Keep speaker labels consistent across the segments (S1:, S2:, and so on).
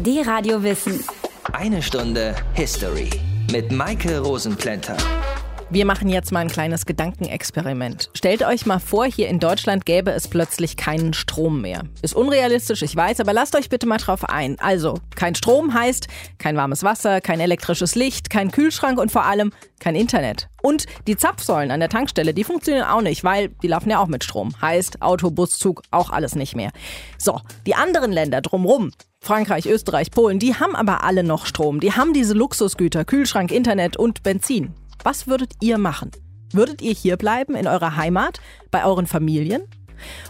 S1: Die Radio Wissen.
S2: Eine Stunde History mit Maike Rosenplanter.
S3: Wir machen jetzt mal ein kleines Gedankenexperiment. Stellt euch mal vor, hier in Deutschland gäbe es plötzlich keinen Strom mehr. Ist unrealistisch, ich weiß, aber lasst euch bitte mal drauf ein. Also, kein Strom heißt kein warmes Wasser, kein elektrisches Licht, kein Kühlschrank und vor allem kein Internet. Und die Zapfsäulen an der Tankstelle, die funktionieren auch nicht, weil die laufen ja auch mit Strom. Heißt, Auto, Bus, Zug, auch alles nicht mehr. So, die anderen Länder drumrum, Frankreich, Österreich, Polen, die haben aber alle noch Strom. Die haben diese Luxusgüter, Kühlschrank, Internet und Benzin. Was würdet ihr machen? Würdet ihr hier bleiben in eurer Heimat, bei euren Familien?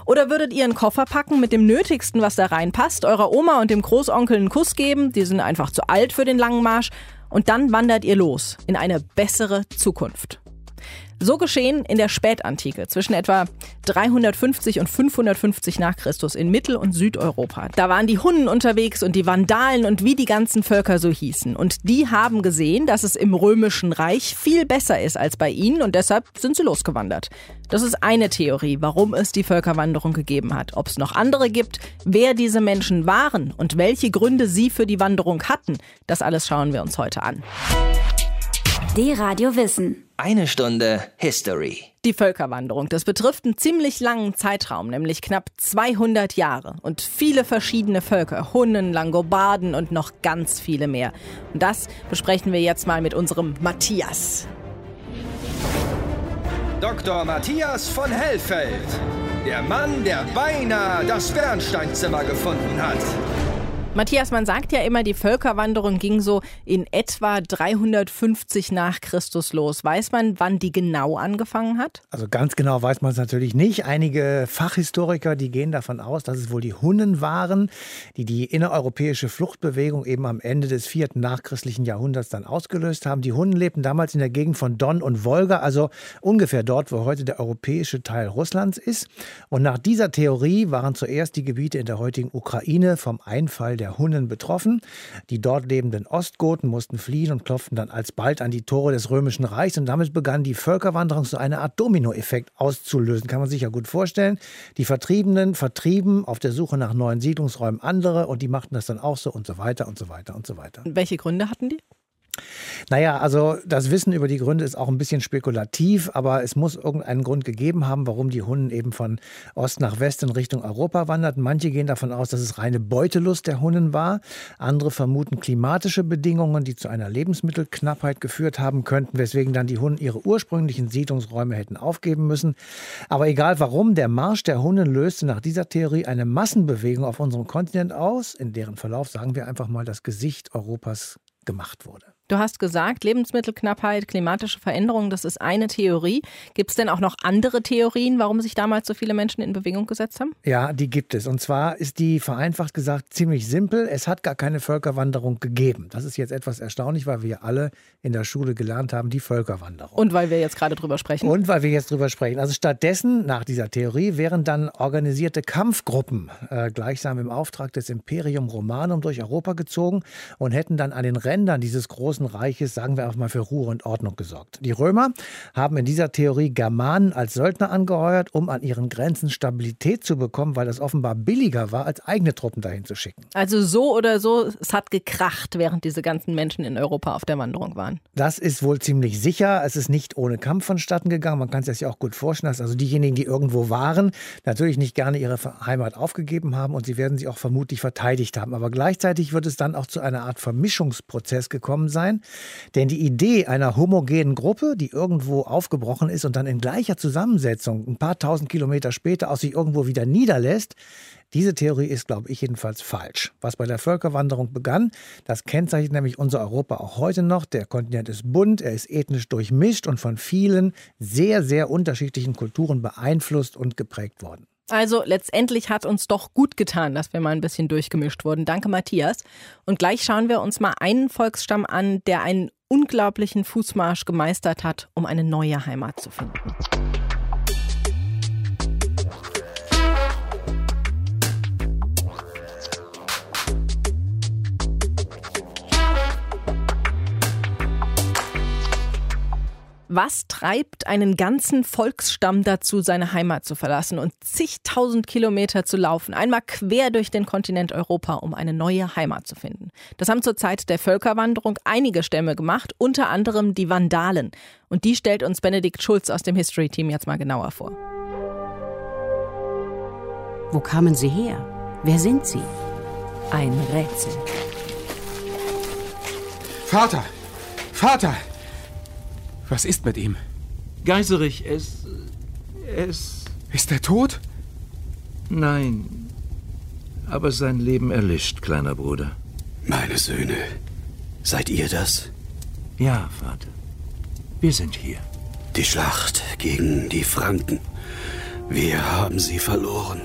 S3: Oder würdet ihr einen Koffer packen mit dem Nötigsten, was da reinpasst, eurer Oma und dem Großonkel einen Kuss geben, die sind einfach zu alt für den langen Marsch, und dann wandert ihr los in eine bessere Zukunft? So geschehen in der Spätantike zwischen etwa 350 und 550 nach Christus in Mittel- und Südeuropa. Da waren die Hunnen unterwegs und die Vandalen und wie die ganzen Völker so hießen. Und die haben gesehen, dass es im römischen Reich viel besser ist als bei ihnen und deshalb sind sie losgewandert. Das ist eine Theorie, warum es die Völkerwanderung gegeben hat. Ob es noch andere gibt, wer diese Menschen waren und welche Gründe sie für die Wanderung hatten, das alles schauen wir uns heute an.
S1: Die Radio Wissen.
S2: Eine Stunde History.
S3: Die Völkerwanderung, das betrifft einen ziemlich langen Zeitraum, nämlich knapp 200 Jahre und viele verschiedene Völker, Hunnen, Langobarden und noch ganz viele mehr. Und das besprechen wir jetzt mal mit unserem Matthias.
S4: Dr. Matthias von Hellfeld. Der Mann, der beinahe das Bernsteinzimmer gefunden hat.
S3: Matthias, man sagt ja immer, die Völkerwanderung ging so in etwa 350 nach Christus los. Weiß man, wann die genau angefangen hat?
S5: Also ganz genau weiß man es natürlich nicht. Einige Fachhistoriker, die gehen davon aus, dass es wohl die Hunnen waren, die die innereuropäische Fluchtbewegung eben am Ende des vierten nachchristlichen Jahrhunderts dann ausgelöst haben. Die Hunnen lebten damals in der Gegend von Don und Wolga, also ungefähr dort, wo heute der europäische Teil Russlands ist. Und nach dieser Theorie waren zuerst die Gebiete in der heutigen Ukraine vom Einfall der Hunnen betroffen. Die dort lebenden Ostgoten mussten fliehen und klopften dann alsbald an die Tore des Römischen Reichs. Und damit begann die Völkerwanderung so eine Art Dominoeffekt auszulösen. Kann man sich ja gut vorstellen. Die Vertriebenen vertrieben auf der Suche nach neuen Siedlungsräumen andere und die machten das dann auch so und so weiter und so weiter und so weiter.
S3: Welche Gründe hatten die?
S5: Naja, also das Wissen über die Gründe ist auch ein bisschen spekulativ, aber es muss irgendeinen Grund gegeben haben, warum die Hunnen eben von Ost nach West in Richtung Europa wanderten. Manche gehen davon aus, dass es reine Beutelust der Hunnen war. Andere vermuten klimatische Bedingungen, die zu einer Lebensmittelknappheit geführt haben könnten, weswegen dann die Hunnen ihre ursprünglichen Siedlungsräume hätten aufgeben müssen. Aber egal warum, der Marsch der Hunnen löste nach dieser Theorie eine Massenbewegung auf unserem Kontinent aus, in deren Verlauf, sagen wir einfach mal, das Gesicht Europas gemacht wurde.
S3: Du hast gesagt, Lebensmittelknappheit, klimatische Veränderungen, das ist eine Theorie. Gibt es denn auch noch andere Theorien, warum sich damals so viele Menschen in Bewegung gesetzt haben?
S5: Ja, die gibt es. Und zwar ist die vereinfacht gesagt ziemlich simpel. Es hat gar keine Völkerwanderung gegeben. Das ist jetzt etwas erstaunlich, weil wir alle in der Schule gelernt haben, die Völkerwanderung.
S3: Und weil wir jetzt gerade drüber sprechen.
S5: Und weil wir jetzt drüber sprechen. Also stattdessen, nach dieser Theorie, wären dann organisierte Kampfgruppen äh, gleichsam im Auftrag des Imperium Romanum durch Europa gezogen und hätten dann an den Rändern dieses großen Großen Reiches, sagen wir einfach mal, für Ruhe und Ordnung gesorgt. Die Römer haben in dieser Theorie Germanen als Söldner angeheuert, um an ihren Grenzen Stabilität zu bekommen, weil das offenbar billiger war, als eigene Truppen dahin zu schicken.
S3: Also so oder so, es hat gekracht, während diese ganzen Menschen in Europa auf der Wanderung waren.
S5: Das ist wohl ziemlich sicher. Es ist nicht ohne Kampf vonstatten gegangen. Man kann sich das ja auch gut vorstellen, dass also diejenigen, die irgendwo waren, natürlich nicht gerne ihre Heimat aufgegeben haben und sie werden sie auch vermutlich verteidigt haben. Aber gleichzeitig wird es dann auch zu einer Art Vermischungsprozess gekommen sein sein. Denn die Idee einer homogenen Gruppe, die irgendwo aufgebrochen ist und dann in gleicher Zusammensetzung ein paar tausend Kilometer später aus sich irgendwo wieder niederlässt, diese Theorie ist, glaube ich, jedenfalls falsch. Was bei der Völkerwanderung begann, das kennzeichnet nämlich unser Europa auch heute noch. Der Kontinent ist bunt, er ist ethnisch durchmischt und von vielen sehr, sehr unterschiedlichen Kulturen beeinflusst und geprägt worden.
S3: Also letztendlich hat uns doch gut getan, dass wir mal ein bisschen durchgemischt wurden. Danke, Matthias. Und gleich schauen wir uns mal einen Volksstamm an, der einen unglaublichen Fußmarsch gemeistert hat, um eine neue Heimat zu finden. Was treibt einen ganzen Volksstamm dazu, seine Heimat zu verlassen und zigtausend Kilometer zu laufen, einmal quer durch den Kontinent Europa, um eine neue Heimat zu finden? Das haben zur Zeit der Völkerwanderung einige Stämme gemacht, unter anderem die Vandalen. Und die stellt uns Benedikt Schulz aus dem History Team jetzt mal genauer vor.
S6: Wo kamen sie her? Wer sind sie? Ein Rätsel.
S7: Vater! Vater! Was ist mit ihm?
S8: Geiserich, es. es.
S7: Ist er tot?
S8: Nein. Aber sein Leben erlischt, kleiner Bruder.
S9: Meine Söhne, seid ihr das?
S8: Ja, Vater. Wir sind hier.
S9: Die Schlacht gegen die Franken. Wir haben sie verloren.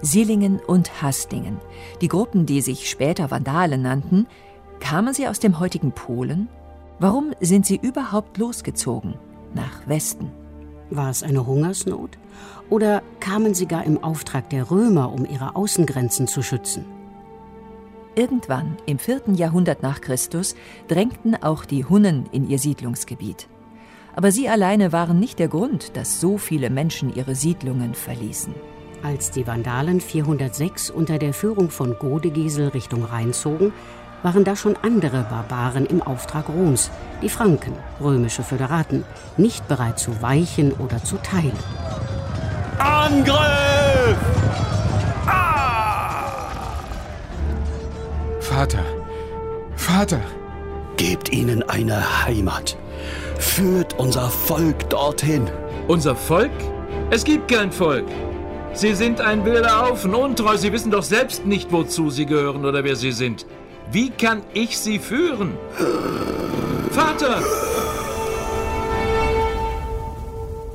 S6: Sillingen und Hastingen, die Gruppen, die sich später Vandalen nannten, kamen sie aus dem heutigen Polen? Warum sind sie überhaupt losgezogen nach Westen? War es eine Hungersnot? Oder kamen sie gar im Auftrag der Römer, um ihre Außengrenzen zu schützen? Irgendwann im 4. Jahrhundert nach Christus drängten auch die Hunnen in ihr Siedlungsgebiet. Aber sie alleine waren nicht der Grund, dass so viele Menschen ihre Siedlungen verließen. Als die Vandalen 406 unter der Führung von Godegisel Richtung Rhein zogen, waren da schon andere Barbaren im Auftrag Roms, die Franken, römische Föderaten, nicht bereit zu weichen oder zu teilen.
S9: Angriff!
S7: Ah! Vater, Vater!
S9: Gebt ihnen eine Heimat. Führt unser Volk dorthin.
S8: Unser Volk? Es gibt kein Volk. Sie sind ein wilder Haufen, untreu. Sie wissen doch selbst nicht, wozu Sie gehören oder wer Sie sind. Wie kann ich Sie führen? Vater!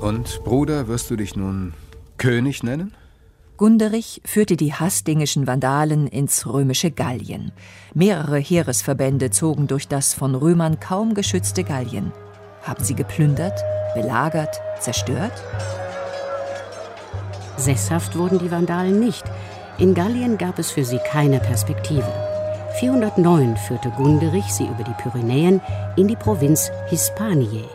S7: Und, Bruder, wirst du dich nun König nennen?
S6: Gunderich führte die hasdingischen Vandalen ins römische Gallien. Mehrere Heeresverbände zogen durch das von Römern kaum geschützte Gallien. Haben sie geplündert, belagert, zerstört? Sesshaft wurden die Vandalen nicht. In Gallien gab es für sie keine Perspektive. 409 führte Gunderich sie über die Pyrenäen in die Provinz Hispaniae.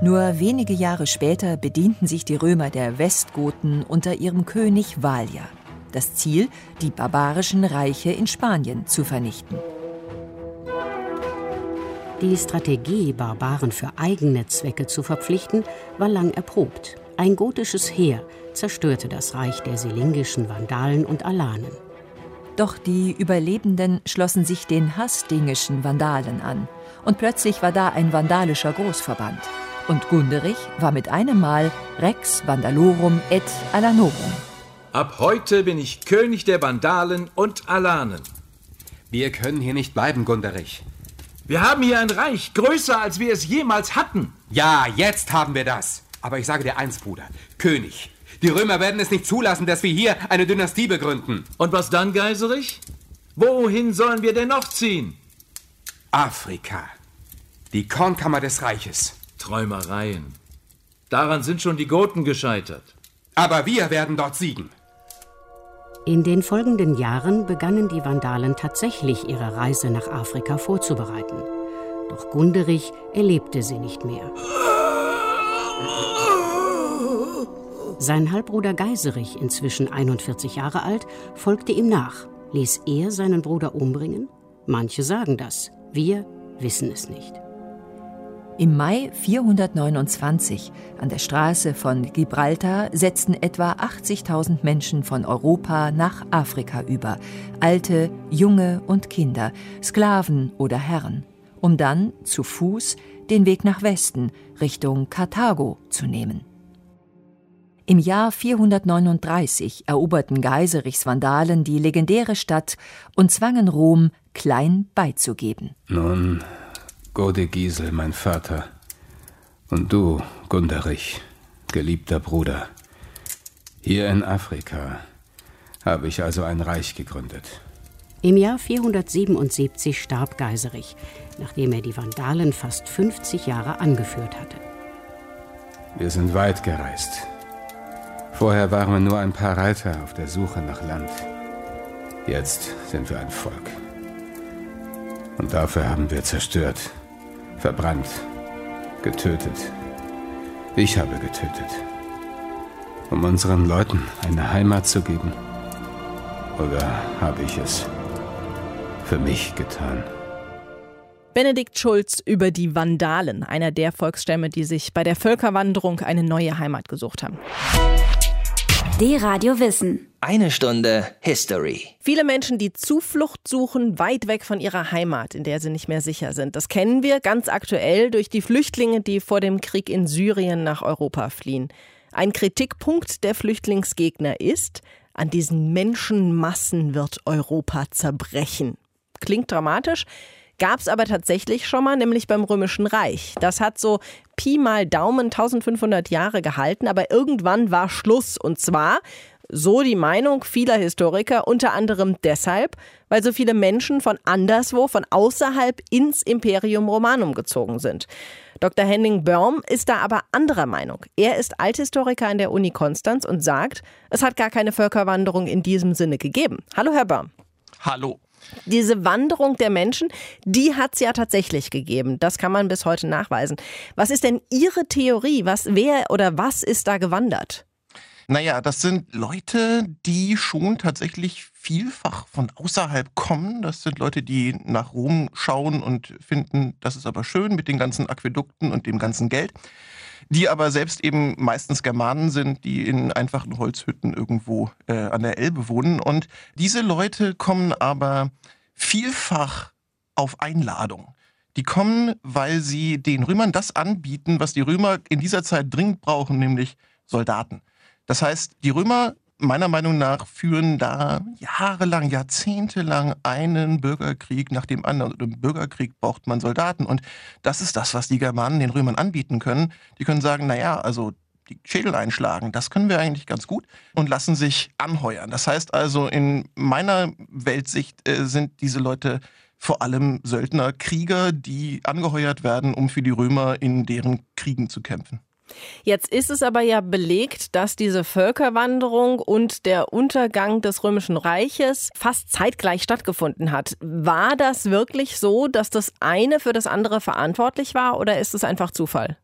S6: Nur wenige Jahre später bedienten sich die Römer der Westgoten unter ihrem König Valia. Das Ziel, die barbarischen Reiche in Spanien zu vernichten. Die Strategie, Barbaren für eigene Zwecke zu verpflichten, war lang erprobt. Ein gotisches Heer zerstörte das Reich der silingischen Vandalen und Alanen. Doch die Überlebenden schlossen sich den hasdingischen Vandalen an. Und plötzlich war da ein vandalischer Großverband. Und Gunderich war mit einem Mal Rex Vandalorum et Alanorum.
S8: Ab heute bin ich König der Vandalen und Alanen.
S7: Wir können hier nicht bleiben, Gunderich.
S8: Wir haben hier ein Reich, größer als wir es jemals hatten.
S7: Ja, jetzt haben wir das. Aber ich sage dir eins, Bruder. König, die Römer werden es nicht zulassen, dass wir hier eine Dynastie begründen.
S8: Und was dann, Geiserich? Wohin sollen wir denn noch ziehen?
S7: Afrika. Die Kornkammer des Reiches.
S8: Träumereien. Daran sind schon die Goten gescheitert.
S7: Aber wir werden dort siegen.
S6: In den folgenden Jahren begannen die Vandalen tatsächlich ihre Reise nach Afrika vorzubereiten. Doch Gunderich erlebte sie nicht mehr. Sein Halbbruder Geiserich, inzwischen 41 Jahre alt, folgte ihm nach. Ließ er seinen Bruder umbringen? Manche sagen das. Wir wissen es nicht. Im Mai 429 an der Straße von Gibraltar setzten etwa 80.000 Menschen von Europa nach Afrika über, alte, junge und Kinder, Sklaven oder Herren, um dann zu Fuß den Weg nach Westen Richtung Karthago zu nehmen. Im Jahr 439 eroberten Geiserichs Vandalen die legendäre Stadt und zwangen Rom, klein beizugeben.
S7: Nun, Gode Gisel, mein Vater, und du, Gunderich, geliebter Bruder, hier in Afrika habe ich also ein Reich gegründet.
S6: Im Jahr 477 starb Geiserich, nachdem er die Vandalen fast 50 Jahre angeführt hatte.
S7: Wir sind weit gereist, Vorher waren wir nur ein paar Reiter auf der Suche nach Land. Jetzt sind wir ein Volk. Und dafür haben wir zerstört, verbrannt, getötet. Ich habe getötet. Um unseren Leuten eine Heimat zu geben. Oder habe ich es für mich getan?
S3: Benedikt Schulz über die Vandalen, einer der Volksstämme, die sich bei der Völkerwanderung eine neue Heimat gesucht haben.
S1: D-Radio Wissen.
S2: Eine Stunde History.
S3: Viele Menschen, die Zuflucht suchen, weit weg von ihrer Heimat, in der sie nicht mehr sicher sind. Das kennen wir ganz aktuell durch die Flüchtlinge, die vor dem Krieg in Syrien nach Europa fliehen. Ein Kritikpunkt der Flüchtlingsgegner ist, an diesen Menschenmassen wird Europa zerbrechen. Klingt dramatisch, Gab es aber tatsächlich schon mal, nämlich beim Römischen Reich. Das hat so Pi mal Daumen 1500 Jahre gehalten, aber irgendwann war Schluss. Und zwar, so die Meinung vieler Historiker, unter anderem deshalb, weil so viele Menschen von anderswo, von außerhalb ins Imperium Romanum gezogen sind. Dr. Henning Börm ist da aber anderer Meinung. Er ist Althistoriker an der Uni Konstanz und sagt, es hat gar keine Völkerwanderung in diesem Sinne gegeben. Hallo, Herr Börm.
S10: Hallo.
S3: Diese Wanderung der Menschen, die hat es ja tatsächlich gegeben. Das kann man bis heute nachweisen. Was ist denn Ihre Theorie? Was, wer oder was ist da gewandert?
S10: Naja, das sind Leute, die schon tatsächlich vielfach von außerhalb kommen. Das sind Leute, die nach Rom schauen und finden, das ist aber schön mit den ganzen Aquädukten und dem ganzen Geld. Die aber selbst eben meistens Germanen sind, die in einfachen Holzhütten irgendwo äh, an der Elbe wohnen. Und diese Leute kommen aber vielfach auf Einladung. Die kommen, weil sie den Römern das anbieten, was die Römer in dieser Zeit dringend brauchen, nämlich Soldaten. Das heißt, die Römer meiner Meinung nach führen da jahrelang, jahrzehntelang einen Bürgerkrieg nach dem anderen. Und im Bürgerkrieg braucht man Soldaten. Und das ist das, was die Germanen den Römern anbieten können. Die können sagen, naja, also die Schädel einschlagen, das können wir eigentlich ganz gut und lassen sich anheuern. Das heißt also, in meiner Weltsicht äh, sind diese Leute vor allem Söldner, Krieger, die angeheuert werden, um für die Römer in deren Kriegen zu kämpfen.
S3: Jetzt ist es aber ja belegt, dass diese Völkerwanderung und der Untergang des Römischen Reiches fast zeitgleich stattgefunden hat. War das wirklich so, dass das eine für das andere verantwortlich war oder ist es einfach Zufall?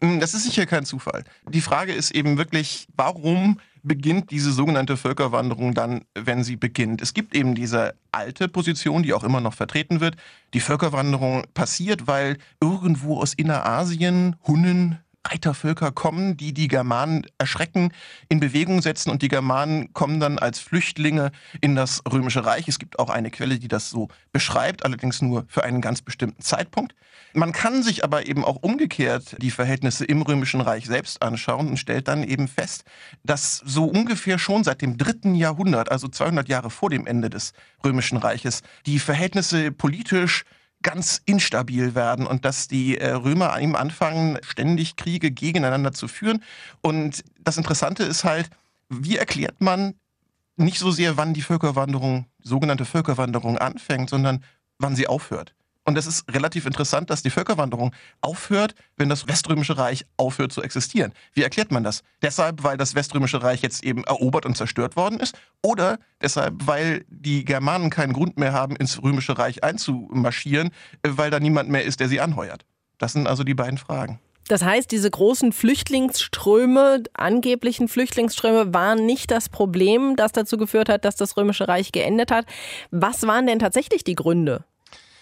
S10: Hm, das ist sicher kein Zufall. Die Frage ist eben wirklich, warum beginnt diese sogenannte Völkerwanderung dann, wenn sie beginnt? Es gibt eben diese alte Position, die auch immer noch vertreten wird. Die Völkerwanderung passiert, weil irgendwo aus Innerasien Hunnen, Reitervölker kommen, die die Germanen erschrecken, in Bewegung setzen und die Germanen kommen dann als Flüchtlinge in das Römische Reich. Es gibt auch eine Quelle, die das so beschreibt, allerdings nur für einen ganz bestimmten Zeitpunkt. Man kann sich aber eben auch umgekehrt die Verhältnisse im Römischen Reich selbst anschauen und stellt dann eben fest, dass so ungefähr schon seit dem dritten Jahrhundert, also 200 Jahre vor dem Ende des Römischen Reiches, die Verhältnisse politisch ganz instabil werden und dass die äh, Römer ihm anfangen, ständig Kriege gegeneinander zu führen. Und das Interessante ist halt, wie erklärt man nicht so sehr, wann die Völkerwanderung, sogenannte Völkerwanderung anfängt, sondern wann sie aufhört. Und es ist relativ interessant, dass die Völkerwanderung aufhört, wenn das Weströmische Reich aufhört zu existieren. Wie erklärt man das? Deshalb, weil das Weströmische Reich jetzt eben erobert und zerstört worden ist? Oder deshalb, weil die Germanen keinen Grund mehr haben, ins Römische Reich einzumarschieren, weil da niemand mehr ist, der sie anheuert? Das sind also die beiden Fragen.
S3: Das heißt, diese großen Flüchtlingsströme, angeblichen Flüchtlingsströme, waren nicht das Problem, das dazu geführt hat, dass das Römische Reich geendet hat. Was waren denn tatsächlich die Gründe?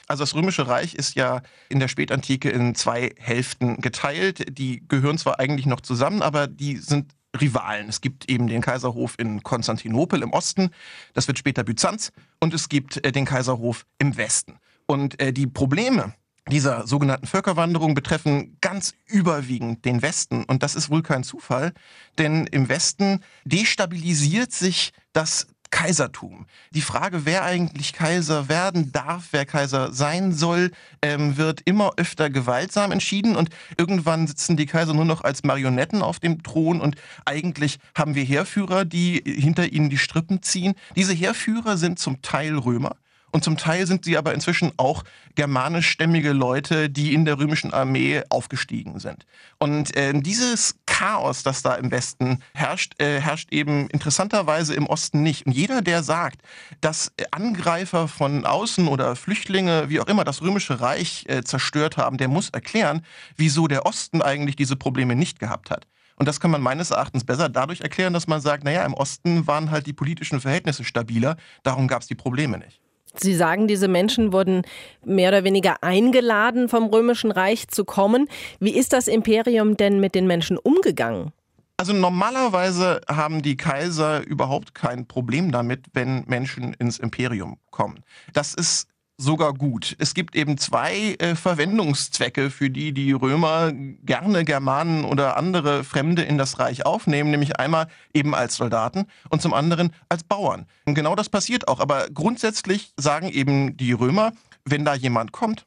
S10: Also das Römische Reich ist ja in der Spätantike in zwei Hälften geteilt. Die gehören zwar eigentlich noch zusammen, aber die sind Rivalen. Es gibt eben den Kaiserhof in Konstantinopel im Osten, das wird später Byzanz, und es gibt äh, den Kaiserhof im Westen. Und äh, die Probleme dieser sogenannten Völkerwanderung betreffen ganz überwiegend den Westen. Und das ist wohl kein Zufall, denn im Westen destabilisiert sich das Kaisertum. Die Frage, wer eigentlich Kaiser werden darf, wer Kaiser sein soll, ähm, wird immer öfter gewaltsam entschieden und irgendwann sitzen die Kaiser nur noch als Marionetten auf dem Thron und eigentlich haben wir Heerführer, die hinter ihnen die Strippen ziehen. Diese Heerführer sind zum Teil Römer Und zum Teil sind sie aber inzwischen auch germanischstämmige Leute, die in der römischen Armee aufgestiegen sind. Und äh, dieses Chaos, das da im Westen herrscht, äh, herrscht eben interessanterweise im Osten nicht. Und jeder, der sagt, dass Angreifer von außen oder Flüchtlinge, wie auch immer, das römische Reich äh, zerstört haben, der muss erklären, wieso der Osten eigentlich diese Probleme nicht gehabt hat. Und das kann man meines Erachtens besser dadurch erklären, dass man sagt, naja, im Osten waren halt die politischen Verhältnisse stabiler, darum gab es die Probleme nicht.
S3: Sie sagen, diese Menschen wurden mehr oder weniger eingeladen, vom Römischen Reich zu kommen. Wie ist das Imperium denn mit den Menschen umgegangen?
S10: Also normalerweise haben die Kaiser überhaupt kein Problem damit, wenn Menschen ins Imperium kommen. Das ist sogar gut. Es gibt eben zwei äh, Verwendungszwecke, für die die Römer gerne Germanen oder andere Fremde in das Reich aufnehmen, nämlich einmal eben als Soldaten und zum anderen als Bauern. Und genau das passiert auch. Aber grundsätzlich sagen eben die Römer, wenn da jemand kommt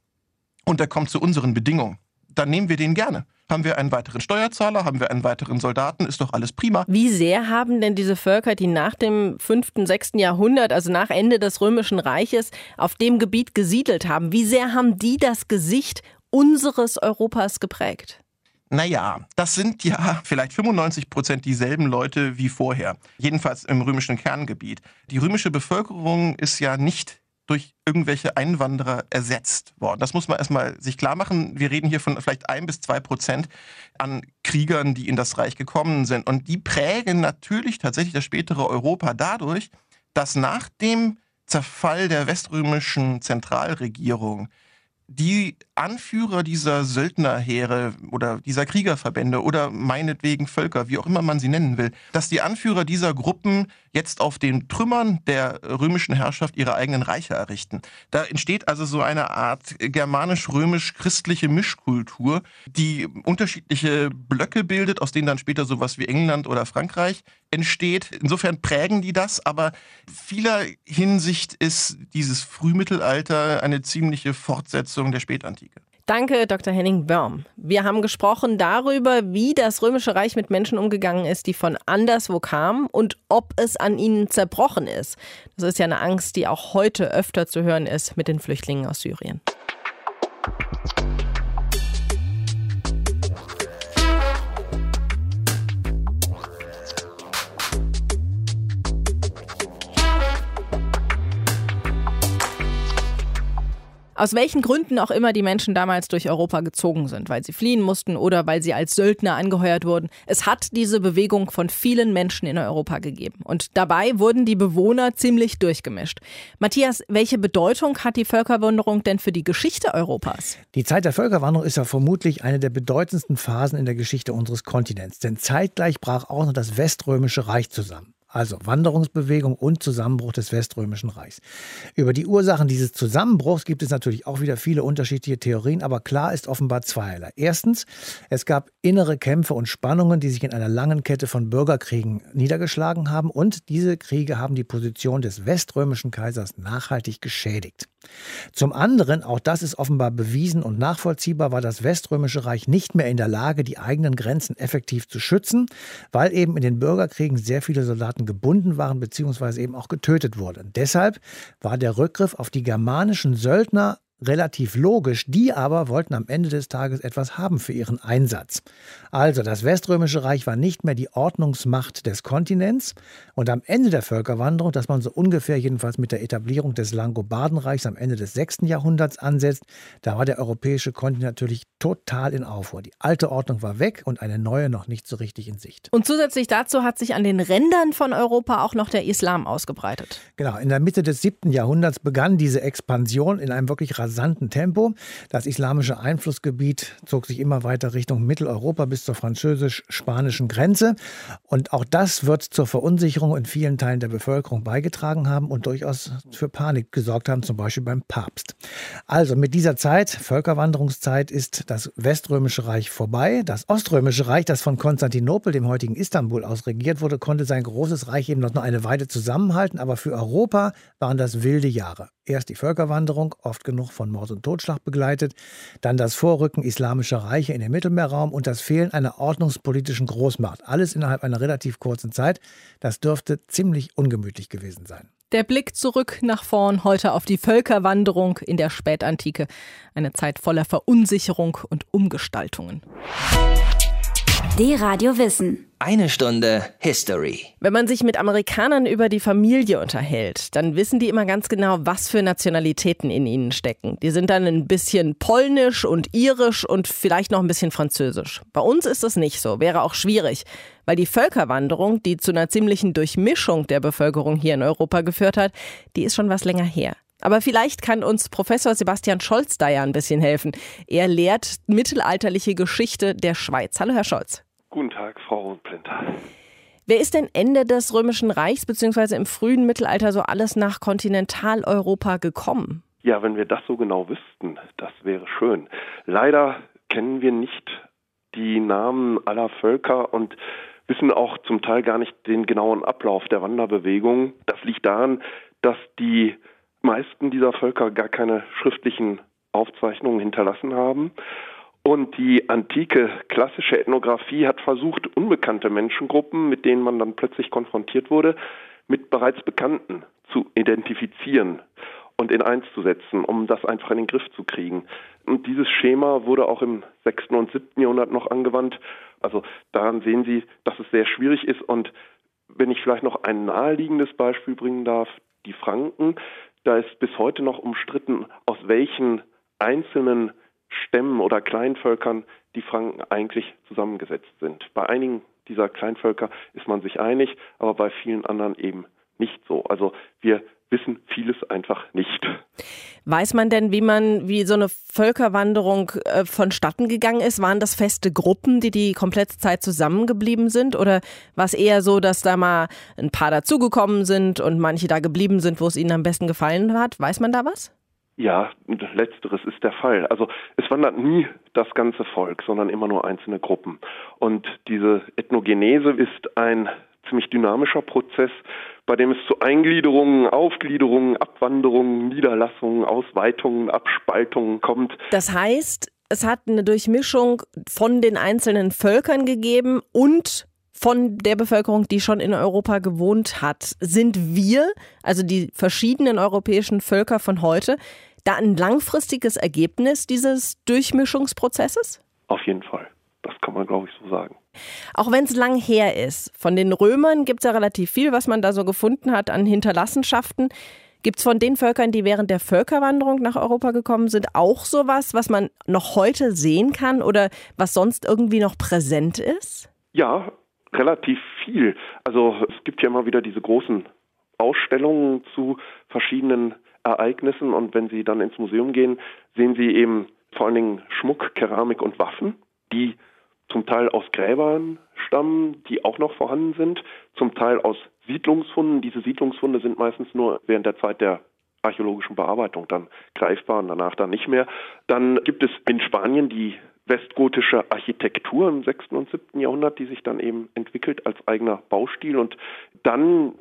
S10: und der kommt zu unseren Bedingungen, dann nehmen wir den gerne. Haben wir einen weiteren Steuerzahler, haben wir einen weiteren Soldaten, ist doch alles prima.
S3: Wie sehr haben denn diese Völker, die nach dem 5., 6. Jahrhundert, also nach Ende des Römischen Reiches, auf dem Gebiet gesiedelt haben, wie sehr haben die das Gesicht unseres Europas geprägt?
S10: Naja, das sind ja vielleicht 95 Prozent dieselben Leute wie vorher. Jedenfalls im römischen Kerngebiet. Die römische Bevölkerung ist ja nicht durch irgendwelche Einwanderer ersetzt worden. Das muss man erstmal sich klar machen. Wir reden hier von vielleicht ein bis zwei Prozent an Kriegern, die in das Reich gekommen sind. Und die prägen natürlich tatsächlich das spätere Europa dadurch, dass nach dem Zerfall der weströmischen Zentralregierung die Anführer dieser Söldnerheere oder dieser Kriegerverbände oder meinetwegen Völker, wie auch immer man sie nennen will, dass die Anführer dieser Gruppen jetzt auf den Trümmern der römischen Herrschaft ihre eigenen Reiche errichten. Da entsteht also so eine Art germanisch-römisch-christliche Mischkultur, die unterschiedliche Blöcke bildet, aus denen dann später sowas wie England oder Frankreich entsteht. Insofern prägen die das, aber vieler Hinsicht ist dieses Frühmittelalter eine ziemliche Fortsetzung der Spätantike.
S3: Danke, Dr. Henning Börm. Wir haben gesprochen darüber, wie das Römische Reich mit Menschen umgegangen ist, die von anderswo kamen und ob es an ihnen zerbrochen ist. Das ist ja eine Angst, die auch heute öfter zu hören ist mit den Flüchtlingen aus Syrien. Aus welchen Gründen auch immer die Menschen damals durch Europa gezogen sind, weil sie fliehen mussten oder weil sie als Söldner angeheuert wurden. Es hat diese Bewegung von vielen Menschen in Europa gegeben. Und dabei wurden die Bewohner ziemlich durchgemischt. Matthias, welche Bedeutung hat die Völkerwanderung denn für die Geschichte Europas?
S5: Die Zeit der Völkerwanderung ist ja vermutlich eine der bedeutendsten Phasen in der Geschichte unseres Kontinents. Denn zeitgleich brach auch noch das Weströmische Reich zusammen. Also Wanderungsbewegung und Zusammenbruch des Weströmischen Reichs. Über die Ursachen dieses Zusammenbruchs gibt es natürlich auch wieder viele unterschiedliche Theorien, aber klar ist offenbar zweierlei. Erstens, es gab innere Kämpfe und Spannungen, die sich in einer langen Kette von Bürgerkriegen niedergeschlagen haben und diese Kriege haben die Position des weströmischen Kaisers nachhaltig geschädigt. Zum anderen, auch das ist offenbar bewiesen und nachvollziehbar, war das Weströmische Reich nicht mehr in der Lage, die eigenen Grenzen effektiv zu schützen, weil eben in den Bürgerkriegen sehr viele Soldaten gebunden waren bzw. eben auch getötet wurden. Deshalb war der Rückgriff auf die germanischen Söldner relativ logisch. Die aber wollten am Ende des Tages etwas haben für ihren Einsatz. Also das Weströmische Reich war nicht mehr die Ordnungsmacht des Kontinents und am Ende der Völkerwanderung, dass man so ungefähr jedenfalls mit der Etablierung des Langobardenreichs am Ende des 6. Jahrhunderts ansetzt, da war der europäische Kontinent natürlich total in Aufruhr. Die alte Ordnung war weg und eine neue noch nicht so richtig in Sicht.
S3: Und zusätzlich dazu hat sich an den Rändern von Europa auch noch der Islam ausgebreitet.
S5: Genau, in der Mitte des 7. Jahrhunderts begann diese Expansion in einem wirklich rasanten Tempo. Das islamische Einflussgebiet zog sich immer weiter Richtung Mitteleuropa bis zur französisch-spanischen Grenze. Und auch das wird zur Verunsicherung in vielen Teilen der Bevölkerung beigetragen haben und durchaus für Panik gesorgt haben, zum Beispiel beim Papst. Also mit dieser Zeit, Völkerwanderungszeit, ist das Weströmische Reich vorbei. Das Oströmische Reich, das von Konstantinopel, dem heutigen Istanbul, aus regiert wurde, konnte sein großes Reich eben noch eine Weile zusammenhalten. Aber für Europa waren das wilde Jahre. Erst die Völkerwanderung, oft genug von Mord und Totschlag begleitet, dann das Vorrücken islamischer Reiche in den Mittelmeerraum und das Fehlen einer ordnungspolitischen Großmacht. Alles innerhalb einer relativ kurzen Zeit. Das dürfte ziemlich ungemütlich gewesen sein.
S3: Der Blick zurück nach vorn heute auf die Völkerwanderung in der Spätantike. Eine Zeit voller Verunsicherung und Umgestaltungen.
S1: D-Radio Wissen.
S2: Eine Stunde History.
S3: Wenn man sich mit Amerikanern über die Familie unterhält, dann wissen die immer ganz genau, was für Nationalitäten in ihnen stecken. Die sind dann ein bisschen polnisch und irisch und vielleicht noch ein bisschen französisch. Bei uns ist das nicht so, wäre auch schwierig, weil die Völkerwanderung, die zu einer ziemlichen Durchmischung der Bevölkerung hier in Europa geführt hat, die ist schon was länger her. Aber vielleicht kann uns Professor Sebastian Scholz da ja ein bisschen helfen. Er lehrt mittelalterliche Geschichte der Schweiz. Hallo, Herr Scholz.
S11: Guten Tag, Frau Rundplinter.
S3: Wer ist denn Ende des Römischen Reichs bzw. im frühen Mittelalter so alles nach Kontinentaleuropa gekommen?
S11: Ja, wenn wir das so genau wüssten, das wäre schön. Leider kennen wir nicht die Namen aller Völker und wissen auch zum Teil gar nicht den genauen Ablauf der Wanderbewegung. Das liegt daran, dass die meisten dieser Völker gar keine schriftlichen Aufzeichnungen hinterlassen haben und die antike klassische Ethnographie hat versucht, unbekannte Menschengruppen, mit denen man dann plötzlich konfrontiert wurde, mit bereits Bekannten zu identifizieren und in eins zu setzen, um das einfach in den Griff zu kriegen. Und dieses Schema wurde auch im 6. und 7. Jahrhundert noch angewandt. Also daran sehen Sie, dass es sehr schwierig ist. Und wenn ich vielleicht noch ein naheliegendes Beispiel bringen darf, die Franken, da ist bis heute noch umstritten, aus welchen einzelnen Stämmen oder Kleinvölkern die Franken eigentlich zusammengesetzt sind. Bei einigen dieser Kleinvölker ist man sich einig, aber bei vielen anderen eben nicht so. Also wir wissen vieles einfach nicht.
S3: Weiß man denn, wie man, wie so eine Völkerwanderung äh, vonstatten gegangen ist? Waren das feste Gruppen, die die komplette Zeit zusammengeblieben sind? Oder war es eher so, dass da mal ein paar dazugekommen sind und manche da geblieben sind, wo es ihnen am besten gefallen hat? Weiß man da was?
S11: Ja, letzteres ist der Fall. Also es wandert nie das ganze Volk, sondern immer nur einzelne Gruppen. Und diese Ethnogenese ist ein ziemlich dynamischer Prozess, bei dem es zu Eingliederungen, Aufgliederungen, Abwanderungen, Niederlassungen, Ausweitungen, Abspaltungen kommt.
S3: Das heißt, es hat eine Durchmischung von den einzelnen Völkern gegeben und von der Bevölkerung, die schon in Europa gewohnt hat. Sind wir, also die verschiedenen europäischen Völker von heute, da ein langfristiges Ergebnis dieses Durchmischungsprozesses?
S11: Auf jeden Fall. Kann man, glaube ich, so sagen.
S3: Auch wenn es lang her ist. Von den Römern gibt es ja relativ viel, was man da so gefunden hat an Hinterlassenschaften. Gibt es von den Völkern, die während der Völkerwanderung nach Europa gekommen sind, auch sowas, was man noch heute sehen kann oder was sonst irgendwie noch präsent ist?
S11: Ja, relativ viel. Also es gibt ja immer wieder diese großen Ausstellungen zu verschiedenen Ereignissen und wenn Sie dann ins Museum gehen, sehen Sie eben vor allen Dingen Schmuck, Keramik und Waffen, die zum Teil aus Gräbern stammen, die auch noch vorhanden sind, zum Teil aus Siedlungsfunden. Diese Siedlungsfunde sind meistens nur während der Zeit der archäologischen Bearbeitung dann greifbar und danach dann nicht mehr. Dann gibt es in Spanien die westgotische Architektur im 6. und 7. Jahrhundert, die sich dann eben entwickelt als eigener Baustil und dann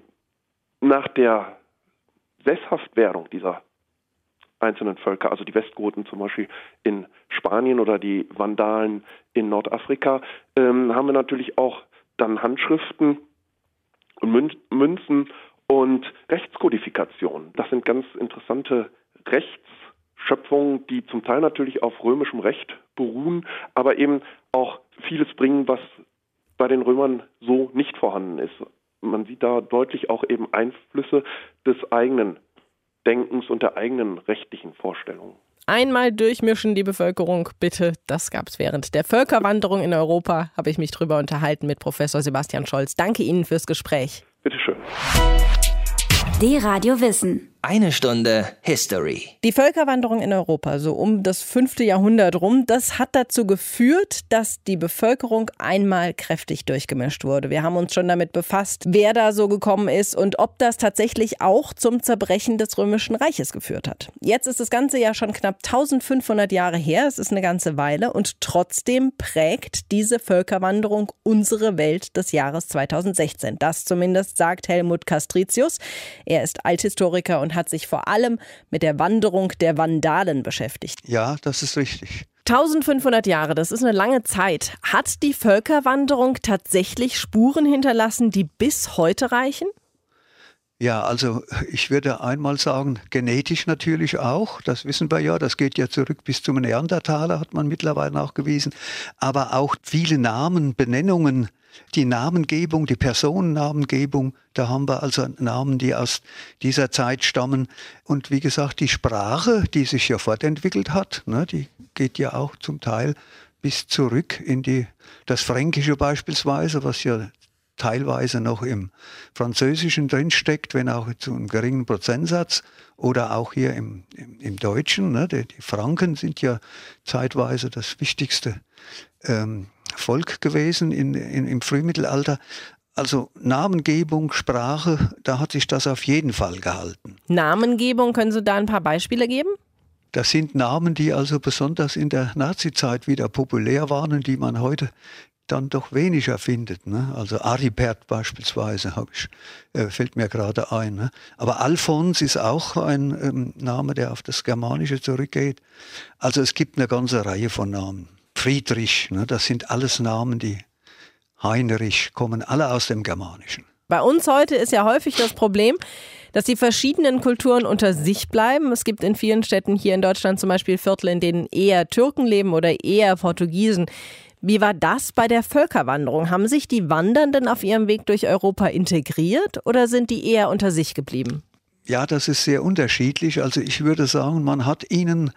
S11: nach der Sesshaftwerdung dieser einzelnen Völker, also die Westgoten zum Beispiel in Spanien oder die Vandalen in Nordafrika, ähm, haben wir natürlich auch dann Handschriften und Münzen und Rechtskodifikationen. Das sind ganz interessante Rechtsschöpfungen, die zum Teil natürlich auf römischem Recht beruhen, aber eben auch vieles bringen, was bei den Römern so nicht vorhanden ist man sieht da deutlich auch eben Einflüsse des eigenen Denkens und der eigenen rechtlichen Vorstellungen.
S3: Einmal durchmischen die Bevölkerung, bitte. Das gab es während der Völkerwanderung in Europa. Habe ich mich drüber unterhalten mit Professor Sebastian Scholz. Danke Ihnen fürs Gespräch.
S11: Bitteschön.
S1: D-Radio Wissen.
S2: Eine Stunde History.
S3: Die Völkerwanderung in Europa, so um das fünfte Jahrhundert rum, das hat dazu geführt, dass die Bevölkerung einmal kräftig durchgemischt wurde. Wir haben uns schon damit befasst, wer da so gekommen ist und ob das tatsächlich auch zum Zerbrechen des Römischen Reiches geführt hat. Jetzt ist das Ganze ja schon knapp 1500 Jahre her, es ist eine ganze Weile und trotzdem prägt diese Völkerwanderung unsere Welt des Jahres 2016. Das zumindest sagt Helmut Castricius. Er ist Althistoriker und hat sich vor allem mit der Wanderung der Vandalen beschäftigt.
S12: Ja, das ist richtig.
S3: 1500 Jahre, das ist eine lange Zeit. Hat die Völkerwanderung tatsächlich Spuren hinterlassen, die bis heute reichen?
S12: Ja, also ich würde einmal sagen, genetisch natürlich auch, das wissen wir ja, das geht ja zurück bis zum Neandertaler, hat man mittlerweile nachgewiesen, aber auch viele Namen, Benennungen, die Namengebung, die Personennamengebung, da haben wir also Namen, die aus dieser Zeit stammen. Und wie gesagt, die Sprache, die sich ja fortentwickelt hat, ne, die geht ja auch zum Teil bis zurück in die, das Fränkische beispielsweise, was ja teilweise noch im Französischen drinsteckt, wenn auch zu einem geringen Prozentsatz, oder auch hier im, im, im Deutschen. Ne? Die, die, Franken sind ja zeitweise das wichtigste ähm, Volk gewesen in, in, im Frühmittelalter. Also Namengebung, Sprache, da hat sich das auf jeden Fall gehalten.
S3: Namengebung, können Sie da ein paar Beispiele geben?
S12: Das sind Namen, die also besonders in der Nazizeit wieder populär waren und die man heute dann doch weniger findet. Ne? Also Aribert beispielsweise ich, äh, fällt mir gerade ein. Ne? Aber Alphons ist auch ein ähm, Name, der auf das Germanische zurückgeht. Also es gibt eine ganze Reihe von Namen. Friedrich, ne? das sind alles Namen, die Heinrich kommen alle aus dem Germanischen.
S3: Bei uns heute ist ja häufig das Problem, dass die verschiedenen Kulturen unter sich bleiben. Es gibt in vielen Städten hier in Deutschland zum Beispiel Viertel, in denen eher Türken leben oder eher Portugiesen. Wie war das bei der Völkerwanderung? Haben sich die Wandernden auf ihrem Weg durch Europa integriert oder sind die eher unter sich geblieben?
S12: Ja, das ist sehr unterschiedlich. Also ich würde sagen, man hat ihnen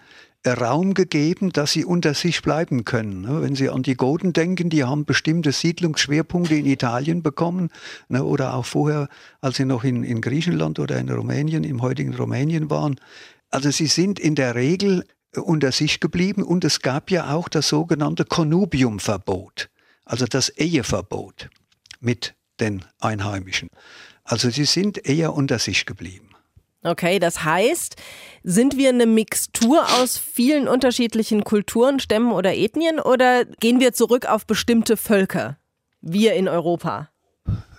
S12: Raum gegeben, dass sie unter sich bleiben können. Ne? Wenn Sie an die Goten denken, die haben bestimmte Siedlungsschwerpunkte in Italien bekommen ne? oder auch vorher, als sie noch in, in Griechenland oder in Rumänien, im heutigen Rumänien waren. Also sie sind in der Regel unter sich geblieben und es gab ja auch das sogenannte Konnubiumverbot, also das Eheverbot mit den Einheimischen. Also sie sind eher unter sich geblieben.
S3: Okay, das heißt, sind wir eine Mixtur aus vielen unterschiedlichen Kulturen, Stämmen oder Ethnien oder gehen wir zurück auf bestimmte Völker? Wir in Europa?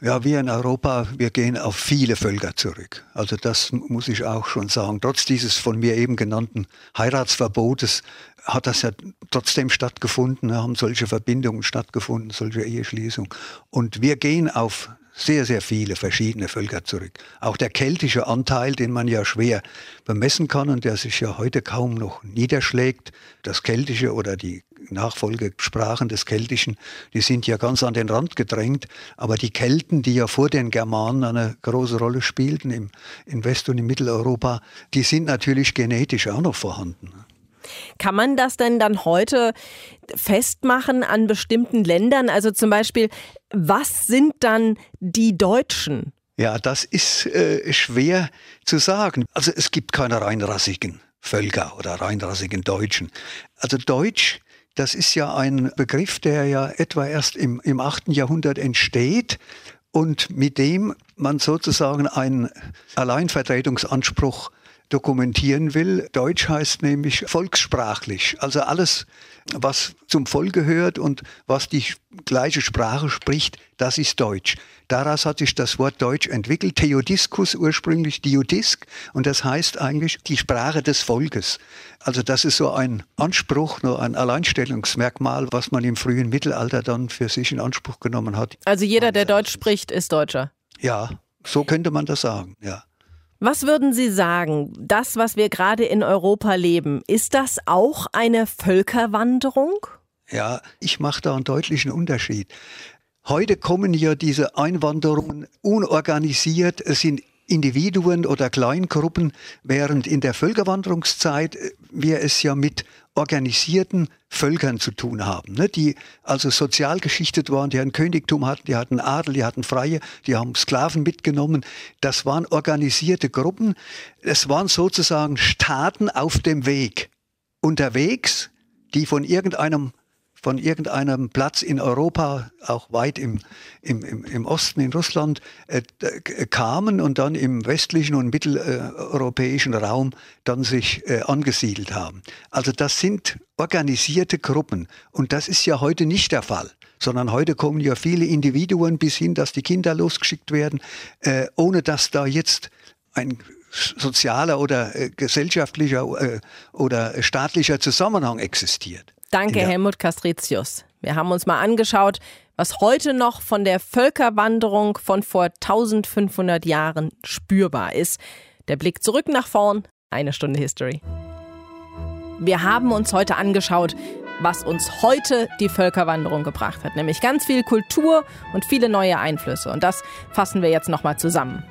S12: Ja, wir in Europa, wir gehen auf viele Völker zurück. Also das muss ich auch schon sagen. Trotz dieses von mir eben genannten Heiratsverbotes hat das ja trotzdem stattgefunden, haben solche Verbindungen stattgefunden, solche Eheschließungen. Und wir gehen auf sehr, sehr viele verschiedene Völker zurück. Auch der keltische Anteil, den man ja schwer bemessen kann und der sich ja heute kaum noch niederschlägt, das keltische oder die Nachfolgesprachen des Keltischen, die sind ja ganz an den Rand gedrängt. Aber die Kelten, die ja vor den Germanen eine große Rolle spielten im, in West- und in Mitteleuropa, die sind natürlich genetisch auch noch vorhanden.
S3: Kann man das denn dann heute festmachen an bestimmten Ländern? Also zum Beispiel, was sind dann die Deutschen?
S12: Ja, das ist äh, schwer zu sagen. Also es gibt keine reinrassigen Völker oder reinrassigen Deutschen. Also Deutsch, das ist ja ein Begriff, der ja etwa erst im, im 8. Jahrhundert entsteht und mit dem man sozusagen einen Alleinvertretungsanspruch dokumentieren will. Deutsch heißt nämlich volkssprachlich, also alles, was zum Volk gehört und was die gleiche Sprache spricht, das ist Deutsch. Daraus hat sich das Wort Deutsch entwickelt. Theodiskus ursprünglich Diodisk und das heißt eigentlich die Sprache des Volkes. Also das ist so ein Anspruch, nur ein Alleinstellungsmerkmal, was man im frühen Mittelalter dann für sich in Anspruch genommen hat.
S3: Also jeder, der Deutsch spricht, ist Deutscher.
S12: Ja, so könnte man das sagen, ja.
S3: Was würden Sie sagen, das, was wir gerade in Europa leben, ist das auch eine Völkerwanderung?
S12: Ja, ich mache da einen deutlichen Unterschied. Heute kommen ja diese Einwanderungen unorganisiert, sind Individuen oder Kleingruppen, während in der Völkerwanderungszeit wir es ja mit organisierten Völkern zu tun haben, ne, die also sozial geschichtet waren, die ein Königtum hatten, die hatten Adel, die hatten Freie, die haben Sklaven mitgenommen. Das waren organisierte Gruppen. Es waren sozusagen Staaten auf dem Weg. Unterwegs, die von irgendeinem von irgendeinem Platz in Europa, auch weit im, im, im, Osten in Russland, äh, kamen und dann im westlichen und mitteleuropäischen Raum dann sich äh, angesiedelt haben. Also das sind organisierte Gruppen und das ist ja heute nicht der Fall sondern heute kommen ja viele Individuen bis hin, dass die Kinder losgeschickt werden, äh, ohne dass da jetzt ein sozialer oder äh, gesellschaftlicher äh, oder staatlicher Zusammenhang existiert.
S3: Danke, Helmut Castricius. Wir haben uns mal angeschaut, was heute noch von der Völkerwanderung von vor 1500 Jahren spürbar ist. Der Blick zurück nach vorn, eine Stunde History. Wir haben uns heute angeschaut, was uns heute die Völkerwanderung gebracht hat, nämlich ganz viel Kultur und viele neue Einflüsse. Und das fassen wir jetzt nochmal zusammen.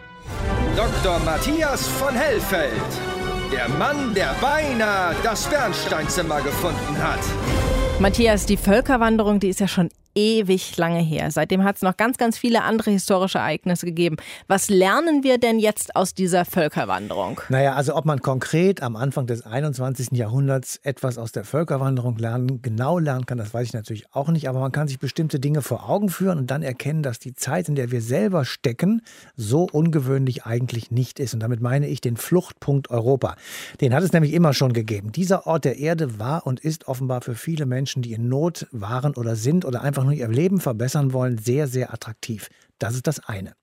S4: Dr. Matthias von Hellfeld, der Mann, der beinahe das Bernsteinzimmer gefunden hat.
S3: Matthias, die Völkerwanderung, die ist ja schon ewig lange her. Seitdem hat es noch ganz, ganz viele andere historische Ereignisse gegeben. Was lernen wir denn jetzt aus dieser Völkerwanderung?
S5: Naja, also ob man konkret am Anfang des 21. Jahrhunderts etwas aus der Völkerwanderung lernen, genau lernen kann, das weiß ich natürlich auch nicht, aber man kann sich bestimmte Dinge vor Augen führen und dann erkennen, dass die Zeit, in der wir selber stecken, so ungewöhnlich eigentlich nicht ist. Und damit meine ich den Fluchtpunkt Europa. Den hat es nämlich immer schon gegeben. Dieser Ort der Erde war und ist offenbar für viele Menschen, die in Not waren oder sind oder einfach einfach nur ihr Leben verbessern wollen, sehr, sehr attraktiv. Das ist das eine.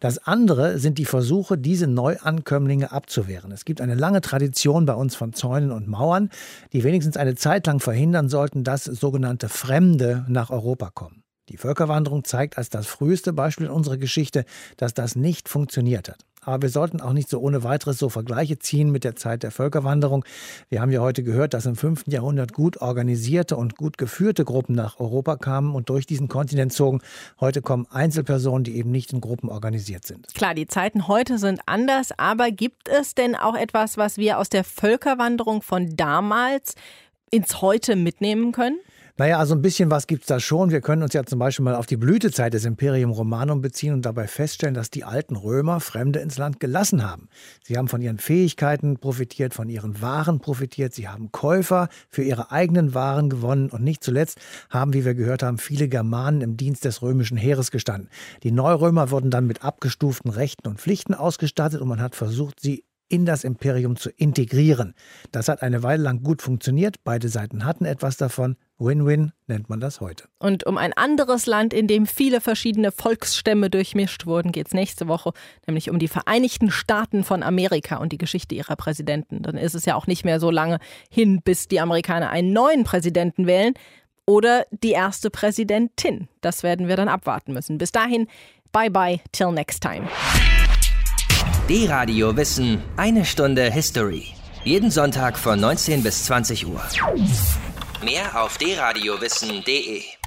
S5: Das andere sind die Versuche, diese Neuankömmlinge abzuwehren. Es gibt eine lange Tradition bei uns von Zäunen und Mauern, die wenigstens eine Zeit lang verhindern sollten, dass sogenannte Fremde nach Europa kommen. Die Völkerwanderung zeigt als das früheste Beispiel in unserer Geschichte, dass das nicht funktioniert hat. Aber wir sollten auch nicht so ohne weiteres so Vergleiche ziehen mit der Zeit der Völkerwanderung. Wir haben ja heute gehört, dass im 5. Jahrhundert gut organisierte und gut geführte Gruppen nach Europa kamen und durch diesen Kontinent zogen. Heute kommen Einzelpersonen, die eben nicht in Gruppen organisiert sind.
S3: Klar, die Zeiten heute sind anders, aber gibt es denn auch etwas, was wir aus der Völkerwanderung von damals ins Heute mitnehmen können?
S5: Naja, also ein bisschen was gibt es da schon. Wir können uns ja zum Beispiel mal auf die Blütezeit des Imperium Romanum beziehen und dabei feststellen, dass die alten Römer Fremde ins Land gelassen haben. Sie haben von ihren Fähigkeiten profitiert, von ihren Waren profitiert. Sie haben Käufer für ihre eigenen Waren gewonnen und nicht zuletzt haben, wie wir gehört haben, viele Germanen im Dienst des römischen Heeres gestanden. Die Neurömer wurden dann mit abgestuften Rechten und Pflichten ausgestattet und man hat versucht, sie in das Imperium zu integrieren. Das hat eine Weile lang gut funktioniert. Beide Seiten hatten etwas davon. Win-Win nennt man das heute.
S3: Und um ein anderes Land, in dem viele verschiedene Volksstämme durchmischt wurden, geht es nächste Woche, nämlich um die Vereinigten Staaten von Amerika und die Geschichte ihrer Präsidenten. Dann ist es ja auch nicht mehr so lange hin, bis die Amerikaner einen neuen Präsidenten wählen oder die erste Präsidentin. Das werden wir dann abwarten müssen. Bis dahin, bye bye, till next time.
S2: D-Radio Wissen, eine Stunde History. Jeden Sonntag von 19 bis 20 Uhr. Mehr auf dradiowissen.de